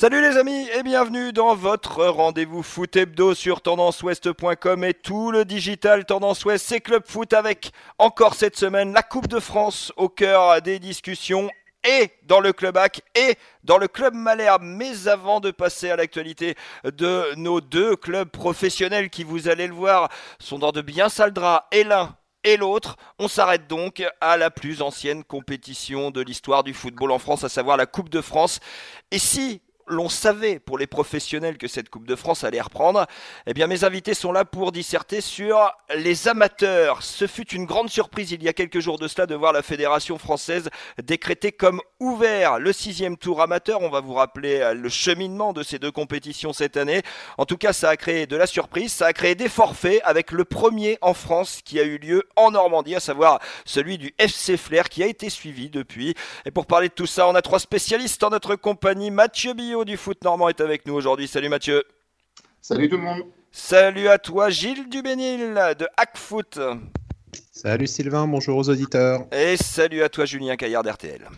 Salut les amis et bienvenue dans votre rendez-vous foot hebdo sur tendanceouest.com et tout le digital Tendance Ouest, c'est Club Foot avec encore cette semaine la Coupe de France au cœur des discussions et dans le club AC et dans le club Malherbe. Mais avant de passer à l'actualité de nos deux clubs professionnels qui, vous allez le voir, sont dans de bien sales draps et l'un et l'autre. On s'arrête donc à la plus ancienne compétition de l'histoire du football en France, à savoir la Coupe de France. Et si l'on savait pour les professionnels que cette Coupe de France allait reprendre, eh bien mes invités sont là pour disserter sur les amateurs. Ce fut une grande surprise il y a quelques jours de cela de voir la Fédération française décréter comme ouvert le sixième tour amateur. On va vous rappeler le cheminement de ces deux compétitions cette année. En tout cas, ça a créé de la surprise, ça a créé des forfaits avec le premier en France qui a eu lieu en Normandie, à savoir celui du FC Flair qui a été suivi depuis. Et pour parler de tout ça, on a trois spécialistes en notre compagnie. Mathieu Billot du foot normand est avec nous aujourd'hui. Salut Mathieu. Salut tout le monde. Salut à toi Gilles Dubénil de Hackfoot. Salut Sylvain, bonjour aux auditeurs. Et salut à toi Julien Caillard d'RTL.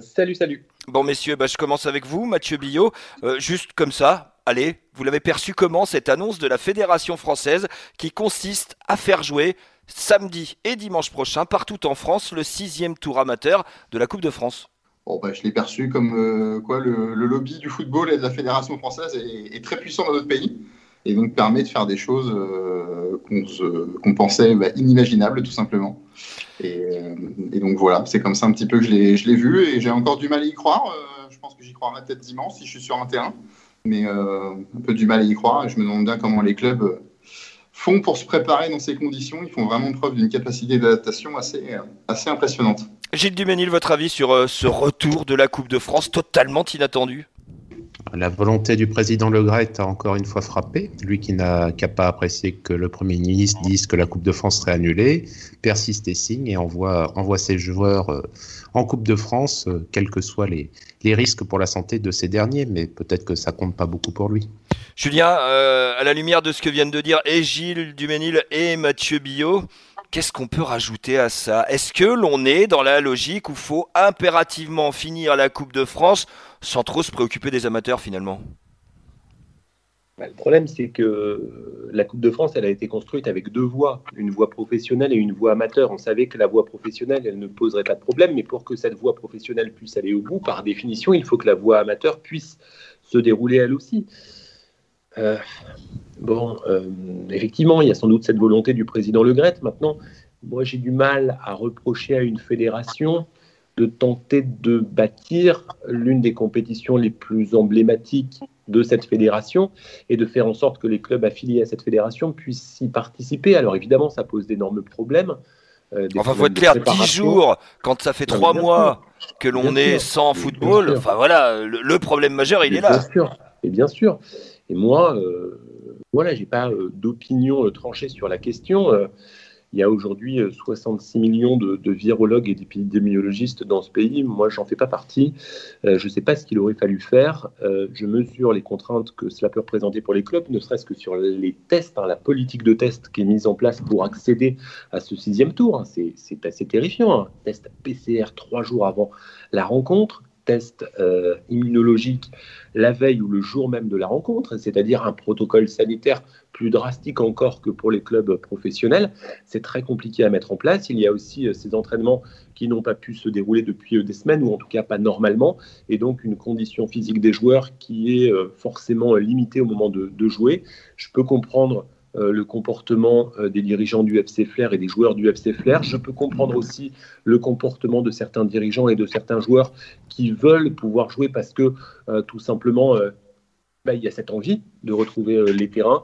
Salut, salut. Bon messieurs, bah, je commence avec vous, Mathieu Billot. Euh, juste comme ça, allez, vous l'avez perçu comment cette annonce de la Fédération française qui consiste à faire jouer samedi et dimanche prochain partout en France le sixième tour amateur de la Coupe de France? Bah, je l'ai perçu comme euh, quoi le, lobby du football et de la fédération française est, très puissant dans notre pays et donc permet de faire des choses euh, qu'on pensait bah, inimaginables tout simplement. Euh, et, donc voilà, c'est comme ça un petit peu que je l'ai vu et j'ai encore du mal à y croire. je pense que j'y croirai peut-être dimanche si je suis sur un terrain, mais un peu du mal à y croire. Et je me demande bien comment les clubs font pour se préparer dans ces conditions. Ils font vraiment preuve d'une capacité d'adaptation assez, assez impressionnante. Gilles Duménil, votre avis sur euh, ce retour de la Coupe de France totalement inattendu? La volonté du président Le Gret a encore une fois frappé. Lui qui n'a qu'à pas apprécier que le Premier ministre dise que la Coupe de France serait annulée, persiste et signe et envoie, envoie ses joueurs euh, en Coupe de France, euh, quels que soient les, les risques pour la santé de ces derniers. Mais peut-être que ça compte pas beaucoup pour lui. Julien, à la lumière de ce que viennent de dire et Gilles Duménil et Mathieu Billot, Qu'est-ce qu'on peut rajouter à ça? Est-ce que l'on est dans la logique où faut impérativement finir la Coupe de France sans trop se préoccuper des amateurs finalement? Bah, le problème, c'est que la Coupe de France, elle a été construite avec deux voies, une voie professionnelle et une voie amateur. On savait que la voie professionnelle, elle ne poserait pas de problème, mais pour que cette voie professionnelle puisse aller au bout, par définition, il faut que la voie amateur puisse se dérouler elle aussi. Euh, bon, euh, effectivement, il y a sans doute cette volonté du président Le Gret. Maintenant, moi, j'ai du mal à reprocher à une fédération de tenter de bâtir l'une des compétitions les plus emblématiques de cette fédération et de faire en sorte que les clubs affiliés à cette fédération puissent y participer. Alors évidemment, ça pose d'énormes problèmes. Euh, enfin, faut être clair, 10 jours, quand ça fait 3 mois que l'on est sans football, enfin voilà, le, problème majeur, il est là. Bien sûr, et bien sûr. Et moi, euh, voilà, j'ai pas euh, d'opinion euh, tranchée sur la question. il y a aujourd'hui 66 millions de, virologues et d'épidémiologistes dans ce pays. Moi, j'en fais pas partie. je ne sais pas ce qu'il aurait fallu faire. je mesure les contraintes que cela peut représenter pour les clubs, ne serait-ce que sur les tests, hein, la politique de test qui est mise en place pour accéder à ce sixième tour. Hein. C'est assez terrifiant. Hein. Test PCR trois jours avant la rencontre, test euh, immunologique la veille ou le jour même de la rencontre, c'est-à-dire un protocole sanitaire plus drastique encore que pour les clubs professionnels. C'est très compliqué à mettre en place. Il y a aussi euh, ces entraînements qui n'ont pas pu se dérouler depuis euh, des semaines, ou en tout cas pas normalement, et donc une condition physique des joueurs qui est forcément limitée au moment de, jouer. Je peux comprendre euh, le comportement euh, des dirigeants du FC Flair et des joueurs du FC Flair. Je peux comprendre aussi le comportement de certains dirigeants et de certains joueurs qui veulent pouvoir jouer parce que euh, tout simplement, bah, il y a cette envie de retrouver les terrains.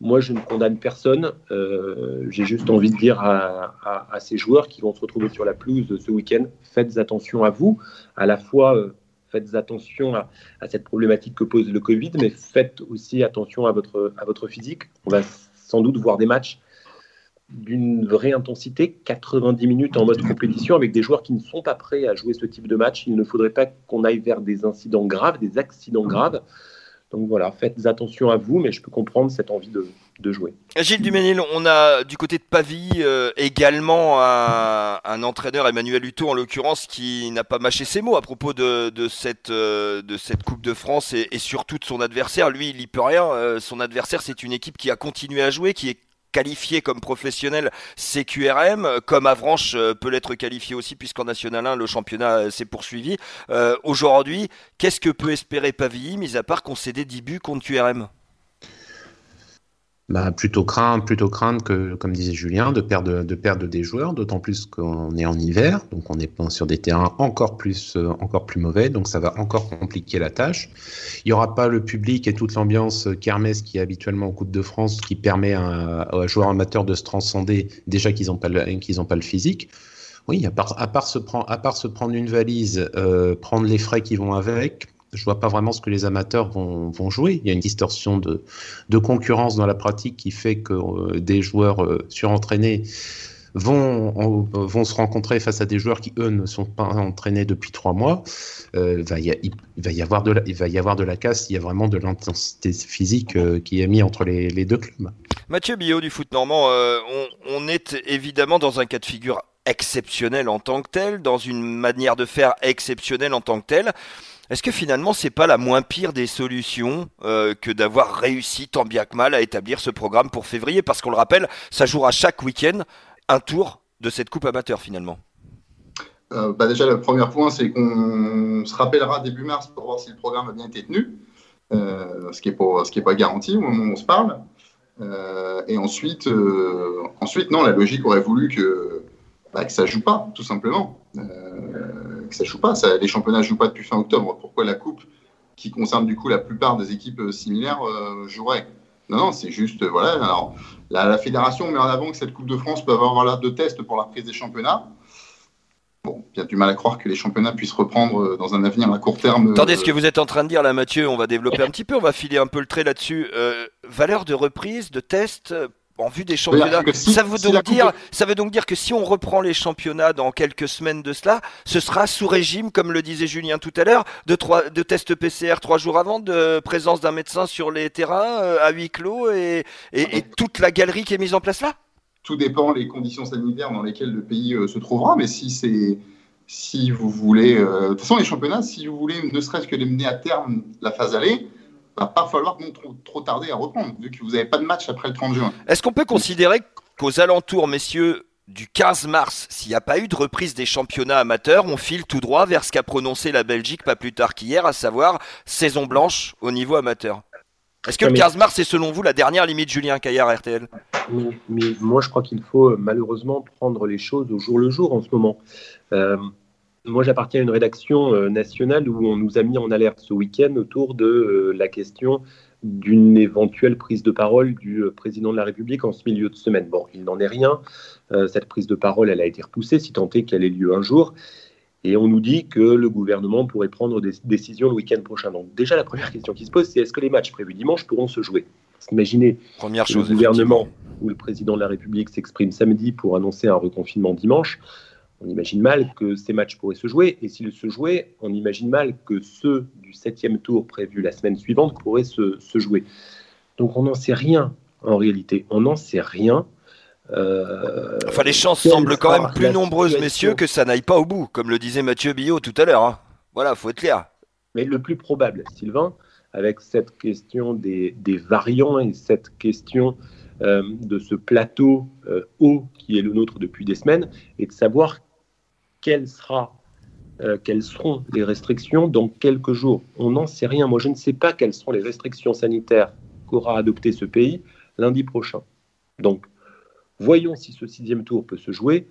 Moi, je ne condamne personne. J'ai juste envie de dire à, ces joueurs qui vont se retrouver sur la pelouse ce week-end, faites attention à vous, à la fois faites attention à, cette problématique que pose le Covid, mais faites aussi attention à votre, à votre physique. On va sans doute voir des matchs d'une vraie intensité, 90 minutes en mode compétition, avec des joueurs qui ne sont pas prêts à jouer ce type de match. Il ne faudrait pas qu'on aille vers des incidents graves, des accidents graves. Donc voilà, faites attention à vous, mais je peux comprendre cette envie de, jouer. Gilles Duménil, on a du côté de Pavie euh, également un, entraîneur, Emmanuel Hutto en l'occurrence, qui n'a pas mâché ses mots à propos de, cette, euh, cette Coupe de France et, surtout de son adversaire. Lui, il n'y peut rien. Euh, son adversaire, c'est une équipe qui a continué à jouer, qui est qualifié comme professionnel CQRM, comme Avranches peut l'être qualifié aussi, puisqu'en National 1, le championnat s'est poursuivi. Aujourd'hui, qu'est-ce que peut espérer Pavie, mis à part concéder 10 buts contre QRM bah, plutôt craindre, plutôt craindre que, comme disait Julien, de perdre, de perdre des joueurs, d'autant plus qu'on est en hiver, donc on est sur des terrains encore plus, euh, encore plus mauvais, donc ça va encore compliquer la tâche. Il n'y aura pas le public et toute l'ambiance kermesse qui est habituellement au Coupe de France, qui permet à, à joueurs amateurs de se transcender, déjà qu'ils n'ont pas, qu'ils pas le physique. Oui, à part, à part, se, prendre, à part se prendre une valise, euh, prendre les frais qui vont avec, je vois pas vraiment ce que les amateurs vont, jouer. Il y a une distorsion de, concurrence dans la pratique qui fait que euh, des joueurs euh, surentraînés vont, se rencontrer face à des joueurs qui, eux, ne sont pas entraînés depuis trois mois. Euh, il, va y avoir de la, casse, il y a vraiment de l'intensité physique qui est mis entre les, deux clubs. Mathieu Billot du foot normand, on, on est évidemment dans un cas de figure exceptionnel en tant que tel, dans une manière de faire exceptionnelle en tant que tel. Est-ce que finalement c'est pas la moins pire des solutions euh, que d'avoir réussi tant bien que mal à établir ce programme pour février? Parce qu'on le rappelle, ça jouera chaque week-end un tour de cette coupe amateur finalement. Euh, bah déjà, le premier point, c'est qu'on se rappellera début mars pour voir si le programme a bien été tenu, euh, ce qui n'est pas, garanti au moment où on se parle. et ensuite, ensuite, non, la logique aurait voulu que, bah, que ça ne joue pas, tout simplement ça joue pas. les championnats ne jouent pas depuis fin octobre. Pourquoi la Coupe, qui concerne du coup la plupart des équipes euh, similaires, euh, jouerait? Non, non, c'est juste, euh, voilà. Alors, la, fédération met en avant que cette Coupe de France peut avoir l'air de test pour la prise des championnats. Bon, a du mal à croire que les championnats puissent reprendre dans un avenir à court terme. Attendez, ce que vous êtes en train de dire là, Mathieu, on va développer un petit peu, on va filer un peu le trait là-dessus. valeur de reprise, de test en vue des championnats. ça, veut donc dire, ça veut donc dire que si on reprend les championnats dans quelques semaines de cela, ce sera sous régime, comme le disait Julien tout à l'heure, de, de tests PCR trois jours avant, de présence d'un médecin sur les terrains euh, à huis clos et, et, toute la galerie qui est mise en place là? Tout dépend des conditions sanitaires dans lesquelles le pays euh, se trouvera, mais si c'est si vous voulez, euh, de toute façon les championnats, si vous voulez ne serait-ce que les mener à terme la phase aller, va pas falloir trop, trop tarder à reprendre, vu que vous n'avez pas de match après le 30 juin. Est-ce qu'on peut considérer qu'aux alentours, messieurs, du 15 mars, s'il n'y a pas eu de reprise des championnats amateurs, on file tout droit vers ce qu'a prononcé la Belgique pas plus tard qu'hier, à savoir saison blanche au niveau amateur? Est-ce que le 15 mars est selon vous la dernière limite Julien Caillard RTL mais, moi je crois qu'il faut euh, malheureusement prendre les choses au jour le jour en ce moment. Euh, moi, j'appartiens à une rédaction euh, nationale où on nous a mis en alerte ce week-end autour de euh, la question d'une éventuelle prise de parole du euh, président de la République en ce milieu de semaine. Bon, il n'en est rien. cette prise de parole, elle a été repoussée, si tant est qu'elle ait lieu un jour. Et on nous dit que le gouvernement pourrait prendre des décisions le week-end prochain. Donc déjà, la première question qui se pose, c'est est-ce que les matchs prévus dimanche pourront se jouer? Imaginez Première chose, le gouvernement ou le président de la République s'exprime samedi pour annoncer un reconfinement dimanche on imagine mal que ces matchs pourraient se jouer. Et s'ils se jouaient, on imagine mal que ceux du septième tour prévu la semaine suivante pourraient se, jouer. Donc on n'en sait rien en réalité. On n'en sait rien. Euh, enfin, les chances semblent quand même plus nombreuses, messieurs, que ça n'aille pas au bout, comme le disait Mathieu Billot tout à l'heure. Hein. Voilà, faut être clair. Mais le plus probable, Sylvain, avec cette question des, variants et cette question de ce plateau euh, haut qui est le nôtre depuis des semaines, et de savoir sera, euh, quelles seront les restrictions dans quelques jours. On n'en sait rien. Moi, je ne sais pas quelles seront les restrictions sanitaires qu'aura adopté ce pays lundi prochain. Donc, voyons si ce sixième tour peut se jouer.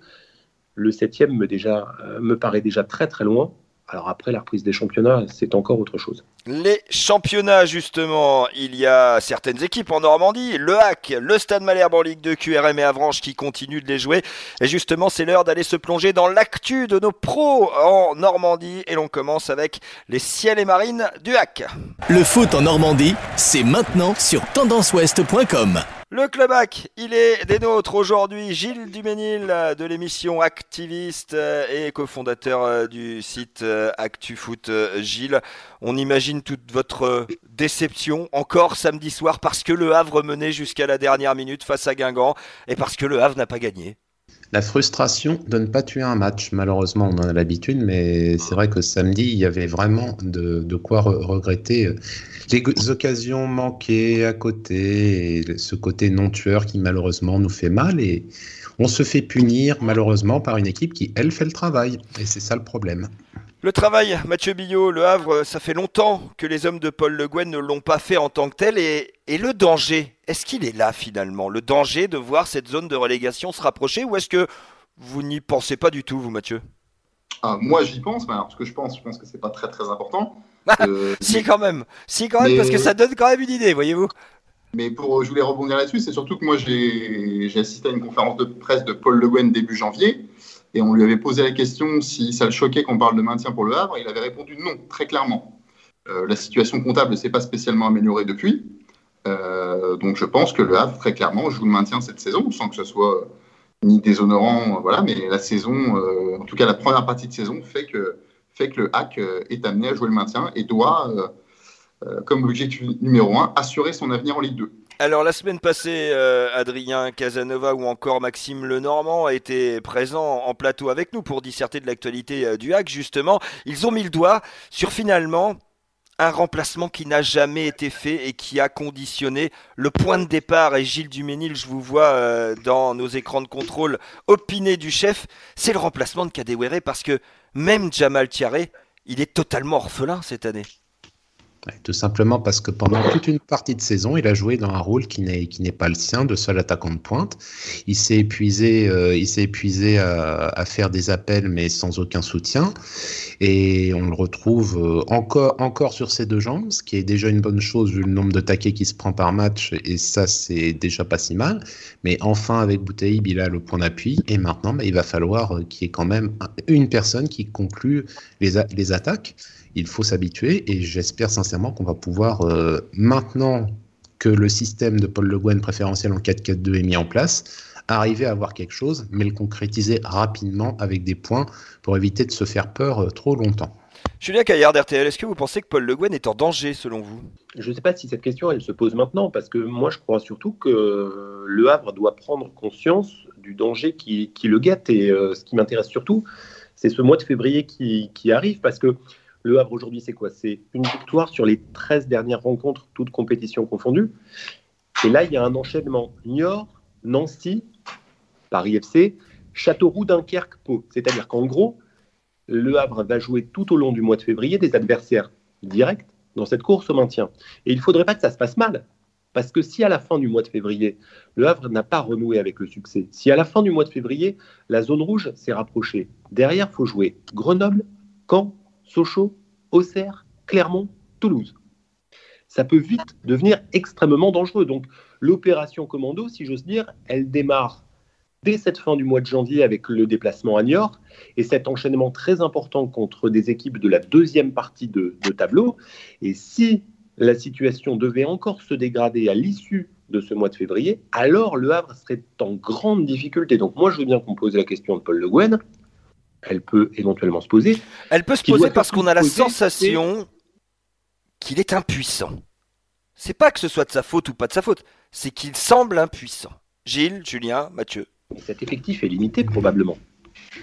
Le septième euh, me paraît déjà très très loin. Alors après, la reprise des championnats, c'est encore autre chose. Les championnats, justement, il y a certaines équipes en Normandie, le HAC, le Stade Malherbe en Ligue 2, QRM et Avranches qui continuent de les jouer. Et justement, c'est l'heure d'aller se plonger dans l'actu de nos pros en Normandie. Et l'on commence avec les ciels et marines du HAC. Le foot en Normandie, c'est maintenant sur tendanceouest.com. Le Club il est des nôtres aujourd'hui. Gilles Duménil de l'émission Activiste et cofondateur du site ActuFoot. Gilles, on imagine toute votre déception encore samedi soir parce que le Havre menait jusqu'à la dernière minute face à Guingamp et parce que le Havre n'a pas gagné. La frustration de ne pas tuer un match, malheureusement, on en a l'habitude, mais c'est vrai que samedi, il y avait vraiment de, quoi regretter euh, les occasions manquées à côté, et ce côté non-tueur qui malheureusement nous fait mal, et on se fait punir malheureusement par une équipe qui, elle, fait le travail, et c'est ça le problème. Le travail, Mathieu Billot, Le Havre, ça fait longtemps que les hommes de Paul Le Guen ne l'ont pas fait en tant que tel. Et, le danger, est-ce qu'il est là finalement? Le danger de voir cette zone de relégation se rapprocher ou est-ce que vous n'y pensez pas du tout, vous, Mathieu? Ah, Moi, j'y pense, mais alors, ce que je pense, je pense que c'est pas très très important. Euh, si, quand même, si, quand même, parce que ça donne quand même une idée, voyez-vous. Mais pour, je voulais rebondir là-dessus, c'est surtout que moi, j'ai assisté à une conférence de presse de Paul Le Guen début janvier et on lui avait posé la question si ça le choquait qu'on parle de maintien pour le Havre. Il avait répondu non, très clairement. Euh, la situation comptable ne s'est pas spécialement améliorée depuis. Euh, donc je pense que le Havre, très clairement, joue le maintien cette saison, sans que ce soit ni déshonorant. Voilà, mais la saison, euh, en tout cas la première partie de saison, fait que, fait que le HAC est amené à jouer le maintien et doit, comme objectif numéro un, assurer son avenir en Ligue 2. Alors la semaine passée, euh, Adrien Casanova ou encore Maxime Lenormand étaient présents en plateau avec nous pour disserter de l'actualité euh, du hack justement. Ils ont mis le doigt sur finalement un remplacement qui n'a jamais été fait et qui a conditionné le point de départ. Et Gilles Duménil, je vous vois euh, dans nos écrans de contrôle opiner du chef, c'est le remplacement de Kadewere parce que même Jamal Tiaré, il est totalement orphelin cette année. Tout simplement parce que pendant toute une partie de saison, il a joué dans un rôle qui n'est qui n'est pas le sien, de seul attaquant de pointe. Il s'est épuisé, euh, il s'est épuisé à, faire des appels mais sans aucun soutien. Et on le retrouve euh, encore encore sur ses deux jambes, ce qui est déjà une bonne chose vu le nombre de taquets qu'il se prend par match. Et ça, c'est déjà pas si mal. Mais enfin, avec Boutaïb, il a le point d'appui. Et maintenant, bah, il va falloir euh, qu'il y ait quand même une personne qui conclue les, les attaques il faut s'habituer et j'espère sincèrement qu'on va pouvoir, euh, maintenant que le système de Paul Le Guen préférentiel en 4-4-2 est mis en place, arriver à avoir quelque chose, mais le concrétiser rapidement avec des points pour éviter de se faire peur euh, trop longtemps. Julien Caillard d'RTL, est-ce que vous pensez que Paul Le Guen est en danger selon vous? Je ne sais pas si cette question elle se pose maintenant, parce que moi je crois surtout que Le Havre doit prendre conscience du danger qui, le guette. Et euh, ce qui m'intéresse surtout, c'est ce mois de février qui, qui arrive, parce que le Havre aujourd'hui, c'est quoi? C'est une victoire sur les 13 dernières rencontres, toutes compétitions confondues. Et là, il y a un enchaînement. Niort, Nancy, Paris FC, Châteauroux, Dunkerque, Pau. C'est-à-dire qu'en gros, le Havre va jouer tout au long du mois de février des adversaires directs dans cette course au maintien. Et il ne faudrait pas que ça se passe mal. Parce que si à la fin du mois de février, le Havre n'a pas renoué avec le succès, si à la fin du mois de février, la zone rouge s'est rapprochée, derrière, il faut jouer Grenoble, Caen, Sochaux, Auxerre, Clermont, Toulouse. Ça peut vite devenir extrêmement dangereux. Donc l'opération commando, si j'ose dire, elle démarre dès cette fin du mois de janvier avec le déplacement à Niort et cet enchaînement très important contre des équipes de la deuxième partie de, tableau. Et si la situation devait encore se dégrader à l'issue de ce mois de février, alors le Havre serait en grande difficulté. Donc moi, je veux bien qu'on pose la question de Paul Le Guen elle peut éventuellement se poser. Elle peut se poser parce qu'on a la sensation qu'il est impuissant. C'est pas que ce soit de sa faute ou pas de sa faute, c'est qu'il semble impuissant. Gilles, Julien, Mathieu. cet effectif est limité probablement.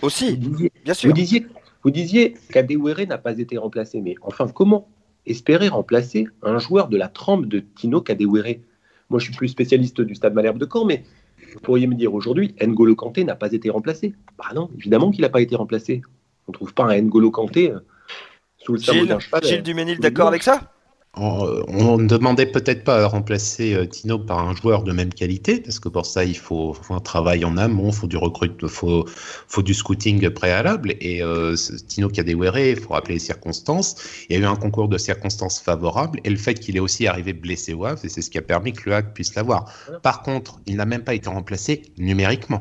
Aussi, bien sûr. Vous disiez, vous disiez qu'Adewere n'a pas été remplacé, mais enfin comment espérer remplacer un joueur de la trempe de Tino Kadewere Moi, je suis plus spécialiste du Stade Malherbe de Caen, mais vous pourriez me dire aujourd'hui, N'Golo Kanté n'a pas été remplacé. Bah non, évidemment qu'il n'a pas été remplacé. On ne trouve pas un N'Golo Kanté euh, sous le cerveau d'un cheval. Gilles Duménil, d'accord avec ça? On ne demandait peut-être pas à remplacer euh, Tino par un joueur de même qualité, parce que pour ça, il faut, un travail en amont, il faut du recrutement, faut, faut du scouting préalable. Et euh, Tino Kadewere, il faut rappeler les circonstances. Il y a eu un concours de circonstances favorables, et le fait qu'il ait aussi arrivé blessé au Havre, c'est ce qui a permis que le HAC puisse l'avoir. Par contre, il n'a même pas été remplacé numériquement.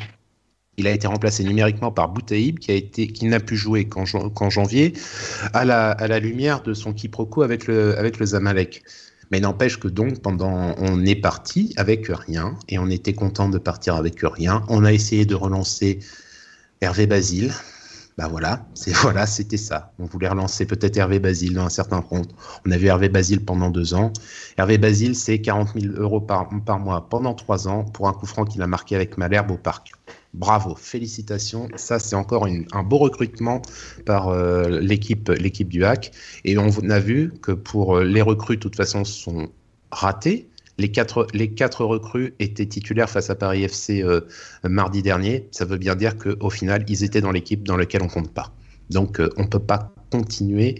Il a été remplacé numériquement par Boutaïb, qui n'a pu jouer qu'en janvier, à la, lumière de son quiproquo avec le, avec le Zamalek. Mais n'empêche que donc, pendant, on est parti avec rien et on était content de partir avec rien. On a essayé de relancer Hervé Basile. Bah voilà, c'est voilà, c'était ça. On voulait relancer peut-être Hervé Basile dans un certain compte. On a vu Hervé Basile pendant deux ans. Hervé Basile, c'est 40 000 euros par, par mois pendant trois ans pour un coup franc qu'il a marqué avec Malherbe au parc. Bravo, félicitations. Ça, c'est encore un beau recrutement par euh, l'équipe, du HAC. Et on a vu que pour euh, les recrues, de toute façon, sont ratées. Les quatre, recrues étaient titulaires face à Paris FC euh, mardi dernier. Ça veut bien dire qu'au final, ils étaient dans l'équipe dans laquelle on compte pas. Donc, on ne peut pas continuer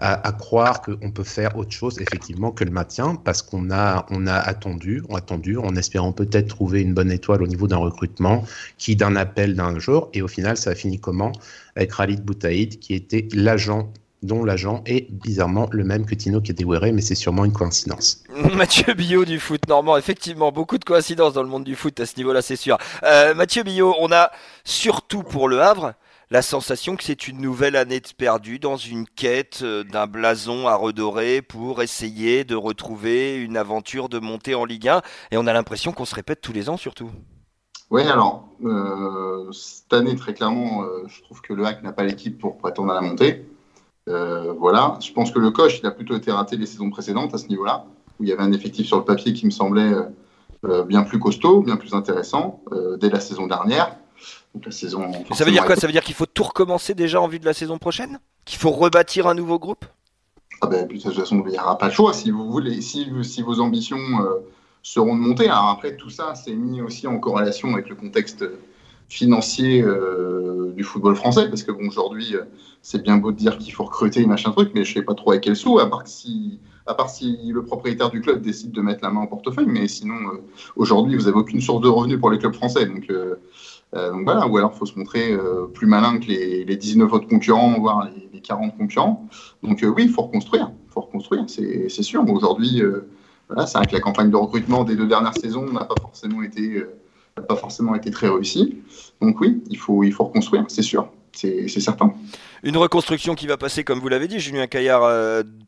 à, croire qu'on peut faire autre chose effectivement que le maintien parce qu'on a, on a attendu, on a attendu en espérant peut-être trouver une bonne étoile au niveau d'un recrutement qui d'un appel d'un jour et au final ça a fini comment? Avec Khalid Boutaïd qui était l'agent dont l'agent est bizarrement le même que Tino Kedewere, mais c'est sûrement une coïncidence. Mathieu Billot du foot normand, effectivement, beaucoup de coïncidences dans le monde du foot à ce niveau-là, c'est sûr. Euh, Mathieu Billot, on a surtout pour le Havre la sensation que c'est une nouvelle année de perdu dans une quête euh, d'un blason à redorer pour essayer de retrouver une aventure de montée en Ligue 1. Et on a l'impression qu'on se répète tous les ans surtout. Oui, alors, euh, cette année, très clairement, euh, je trouve que le HAC n'a pas l'équipe pour prétendre à la montée. Voilà, je pense que le coach, il a plutôt été raté les saisons précédentes à ce niveau-là, où il y avait un effectif sur le papier qui me semblait bien plus costaud, bien plus intéressant dès la saison dernière. Saison. Ça veut dire quoi? Ça veut dire qu'il faut tout recommencer déjà en vue de la saison prochaine? Qu'il faut rebâtir un nouveau groupe? Ah ben, de toute façon, il n'y aura pas le choix. Si vous voulez, si, si vos ambitions euh, seront de monter. Alors après, tout ça, c'est mis aussi en corrélation avec le contexte financier euh, du football français, parce que bon, aujourd'hui, euh, c'est bien beau de dire qu'il faut recruter machin truc, mais je sais pas trop avec quel sous, à part si, à part si le propriétaire du club décide de mettre la main au portefeuille, mais sinon, aujourd'hui, vous n'avez aucune source de revenus pour les clubs français, donc euh, donc voilà, ou alors il faut se montrer euh, plus malin que les, 19 autres concurrents, voire les, 40 concurrents. Donc euh, oui, il faut reconstruire, faut reconstruire, c'est sûr. Aujourd'hui, voilà, c'est vrai que la campagne de recrutement des deux dernières saisons n'a pas forcément été pas forcément été très réussie. Donc oui, il faut, il faut reconstruire, c'est sûr, c'est certain. Une reconstruction qui va passer, comme vous l'avez dit, Julien Caillard,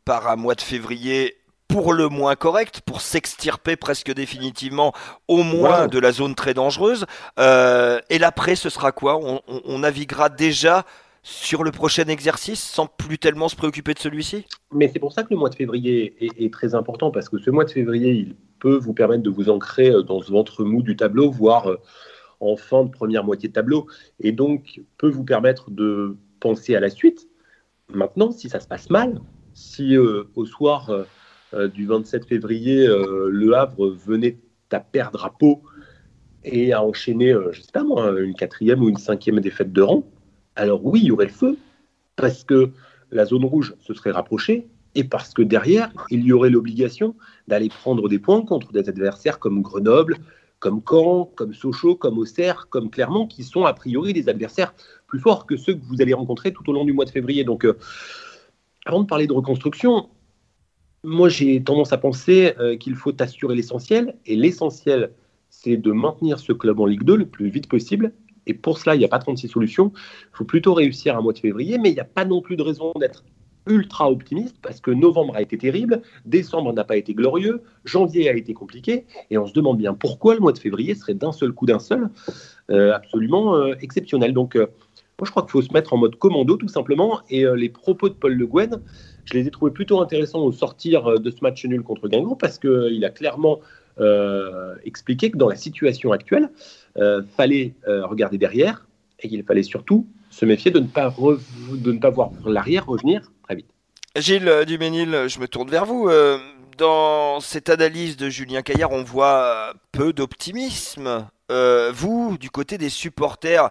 par un mois de février pour le moins correct, pour s'extirper presque définitivement au moins de la zone très dangereuse. Euh, et l'après, ce sera quoi? On, naviguera déjà sur le prochain exercice sans plus tellement se préoccuper de celui-ci? Mais c'est pour ça que le mois de février est, très important, parce que ce mois de février, il peut vous permettre de vous ancrer euh, dans ce ventre mou du tableau, voire euh, en fin de première moitié de tableau, et donc peut vous permettre de penser à la suite. Maintenant, si ça se passe mal, si au soir euh, du 27 février, euh, Le Havre venait à perdre à Pau et à enchaîner, euh, je une quatrième ou une cinquième défaite de rang, alors oui, il y aurait le feu, parce que la zone rouge se serait rapprochée et parce que derrière, il y aurait l'obligation d'aller prendre des points contre des adversaires comme Grenoble, comme Caen, comme Sochaux, comme Auxerre, comme Clermont, qui sont a priori des adversaires plus forts que ceux que vous allez rencontrer tout au long du mois de février. Donc, avant de parler de reconstruction, moi, j'ai tendance à penser euh, qu'il faut assurer l'essentiel. Et l'essentiel, c'est de maintenir ce club en Ligue 2 le plus vite possible. Et pour cela, il n'y a pas 36 solutions. Il faut plutôt réussir un mois de février, mais il n'y a pas non plus de raison d'être ultra optimiste parce que novembre a été terrible, décembre n'a pas été glorieux, janvier a été compliqué, et on se demande bien pourquoi le mois de février serait d'un seul coup d'un seul euh, absolument euh, exceptionnel. Donc, moi, je crois qu'il faut se mettre en mode commando tout simplement, et les propos de Paul Le Guen, je les ai trouvés plutôt intéressants au sortir euh, de ce match nul contre Guingamp parce qu'il euh, a clairement euh, expliqué que dans la situation actuelle, fallait regarder derrière et qu'il fallait surtout se méfier de ne pas, de ne pas voir l'arrière revenir. Gilles Duménil, je me tourne vers vous. dans cette analyse de Julien Caillard, on voit peu d'optimisme. vous, du côté des supporters,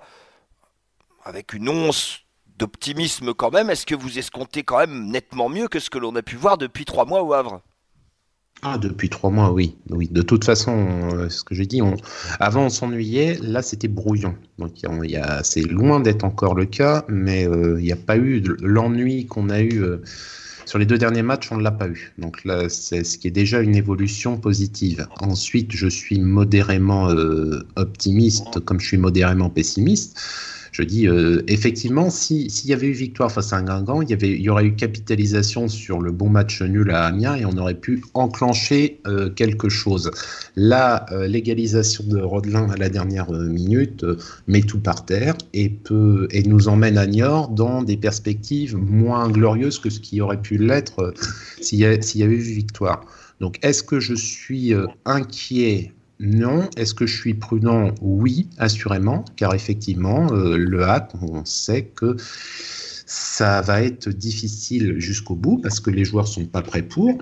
avec une once d'optimisme quand même. Est-ce que vous escomptez quand même nettement mieux que ce que l'on a pu voir depuis trois mois au Havre? Ah, depuis trois mois, oui. oui. De toute façon, euh, ce que j'ai dit, avant on s'ennuyait, là c'était brouillon. Donc c'est loin d'être encore le cas, mais euh, il n'y a pas eu l'ennui qu'on a eu euh, sur les deux derniers matchs, on ne l'a pas eu. Donc là, c'est ce qui est déjà une évolution positive. Ensuite, je suis modérément optimiste, comme je suis modérément pessimiste Je dis, euh, effectivement, s'il y avait eu victoire face à un Guingamp, il y, avait, il y aurait eu capitalisation sur le bon match nul à Amiens et on aurait pu enclencher euh, quelque chose. La euh, légalisation de Rodelin à la dernière minute met tout par terre et, peut, et nous emmène à Niort dans des perspectives moins glorieuses que ce qui aurait pu l'être s'il y, avait eu victoire. Donc, est-ce que je suis inquiet non. Est-ce que je suis prudent? Oui, assurément, car effectivement, euh, le hack, on sait que ça va être difficile jusqu'au bout parce que les joueurs sont pas prêts pour.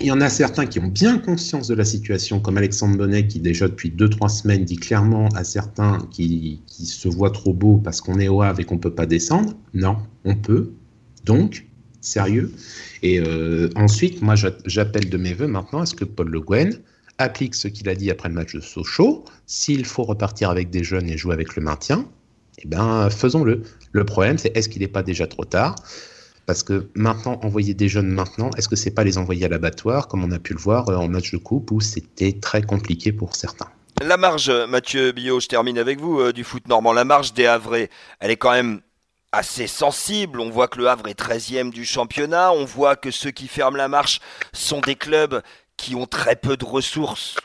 Il y en a certains qui ont bien conscience de la situation, comme Alexandre Bonnet, qui déjà depuis 2-3 semaines dit clairement à certains qui, se voient trop beaux parce qu'on est au Havre et qu'on ne peut pas descendre. Non, on peut. Donc, sérieux. Et euh, ensuite, moi, j'appelle de mes voeux maintenant à ce que Paul Le Guen applique ce qu'il a dit après le match de Sochaux. S'il faut repartir avec des jeunes et jouer avec le maintien, eh ben, faisons-le. Le problème, c'est est-ce qu'il n'est pas déjà trop tard? Parce que maintenant, envoyer des jeunes maintenant, est-ce que c'est pas les envoyer à l'abattoir, comme on a pu le voir euh, en match de coupe, où c'était très compliqué pour certains? La marge, Mathieu Billot, je termine avec vous, euh, du foot normand. La marge des Havrais, elle est quand même assez sensible. On voit que le Havre est 13e du championnat. On voit que ceux qui ferment la marche sont des clubs qui ont très peu de ressources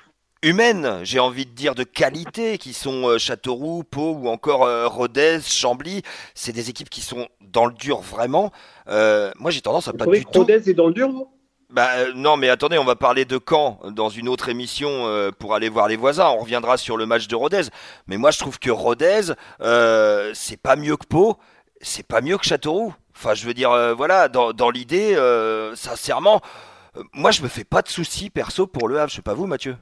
humaines, j'ai envie de dire de qualité, qui sont euh, Châteauroux, Pau ou encore euh, Rodez, Chambly. C'est des équipes qui sont dans le dur vraiment. Euh, moi, j'ai tendance à pas du tout. Rodez est dans le dur, bah, non, mais attendez, on va parler de Caen dans une autre émission pour aller voir les voisins. On reviendra sur le match de Rodez. Mais moi, je trouve que Rodez, c'est pas mieux que Pau, c'est pas mieux que Châteauroux. Enfin, je veux dire, voilà, dans, dans l'idée, sincèrement, moi, je me fais pas de soucis perso pour le Havre. Je sais pas vous, Mathieu.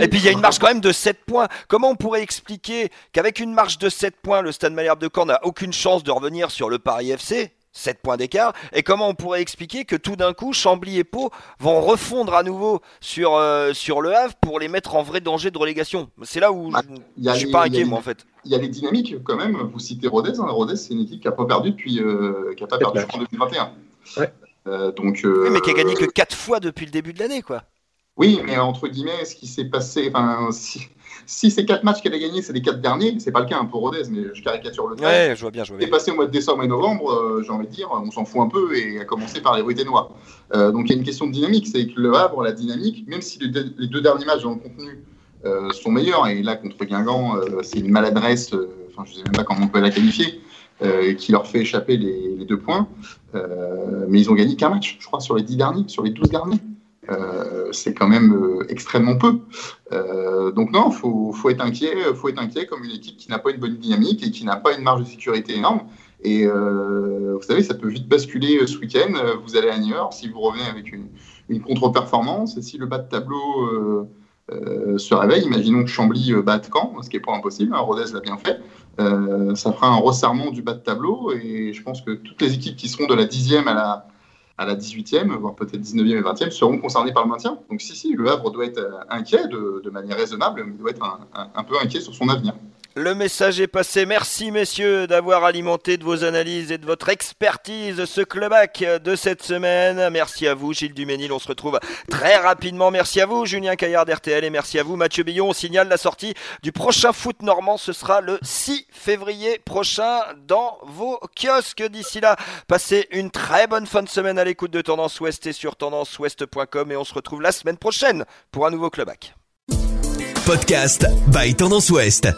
Et puis il y a une marge quand même de 7 points. Comment on pourrait expliquer qu'avec une marge de 7 points, le Stade Malherbe de Caen n'a aucune chance de revenir sur le Paris FC 7 points d'écart? Et comment on pourrait expliquer que tout d'un coup, Chambly et Pau vont refondre à nouveau sur, euh, sur le Havre pour les mettre en vrai danger de relégation? C'est là où je, ne suis pas inquiet, moi, en fait. Il y a les dynamiques, quand même. Vous citez Rodez. Hein. Rodez, c'est une équipe qui n'a pas perdu depuis. Euh, qui a pas perdu en 2021. Ouais. Euh, donc, oui, mais qui a gagné que 4 fois depuis le début de l'année, quoi. Oui, mais entre guillemets, ce qui s'est passé, enfin, si, si ces quatre matchs qu'elle a gagnés, c'est les quatre derniers, c'est pas le cas hein, pour Rodez, mais je caricature le trait. Ouais, je vois bien, je vois bien. passé au mois de décembre et novembre, euh, j'ai envie de dire, on s'en fout un peu, et à commencer par les Ruténois. Euh, donc il y a une question de dynamique, c'est que le Havre, la dynamique, même si les deux, derniers matchs dans le contenu euh, sont meilleurs, et là contre Guingamp, c'est une maladresse, enfin je sais même pas comment on peut la qualifier, qui leur fait échapper les, deux points. mais ils ont gagné qu'un match, je crois, sur les dix derniers, sur les douze derniers. Euh, c'est quand même euh, extrêmement peu. Euh, donc non, faut, faut être inquiet, faut être inquiet comme une équipe qui n'a pas une bonne dynamique et qui n'a pas une marge de sécurité énorme. Et vous savez, ça peut vite basculer ce week-end. Vous allez à New York, si vous revenez avec une, une contre-performance, et si le bas de tableau se réveille, imaginons que Chambly batte Caen, ce qui n'est pas impossible, hein, Rodez l'a bien fait, ça fera un resserrement du bas de tableau, et je pense que toutes les équipes qui seront de la dixième à la, à la 18e, voire peut-être 19e et 20e, seront concernés par le maintien. Donc si, si, le Havre doit être euh, inquiet de, de manière raisonnable, mais doit être un peu inquiet sur son avenir. Le message est passé. Merci messieurs d'avoir alimenté de vos analyses et de votre expertise ce clubac de cette semaine. Merci à vous Gilles Duménil. On se retrouve très rapidement. Merci à vous Julien Caillard d'RTL et merci à vous Mathieu Billon. On signale la sortie du prochain foot normand. Ce sera le 6 février prochain dans vos kiosques. D'ici là, passez une très bonne fin de semaine à l'écoute de Tendance Ouest et sur tendanceouest.com et on se retrouve la semaine prochaine pour un nouveau clubac. Podcast by Tendance Ouest.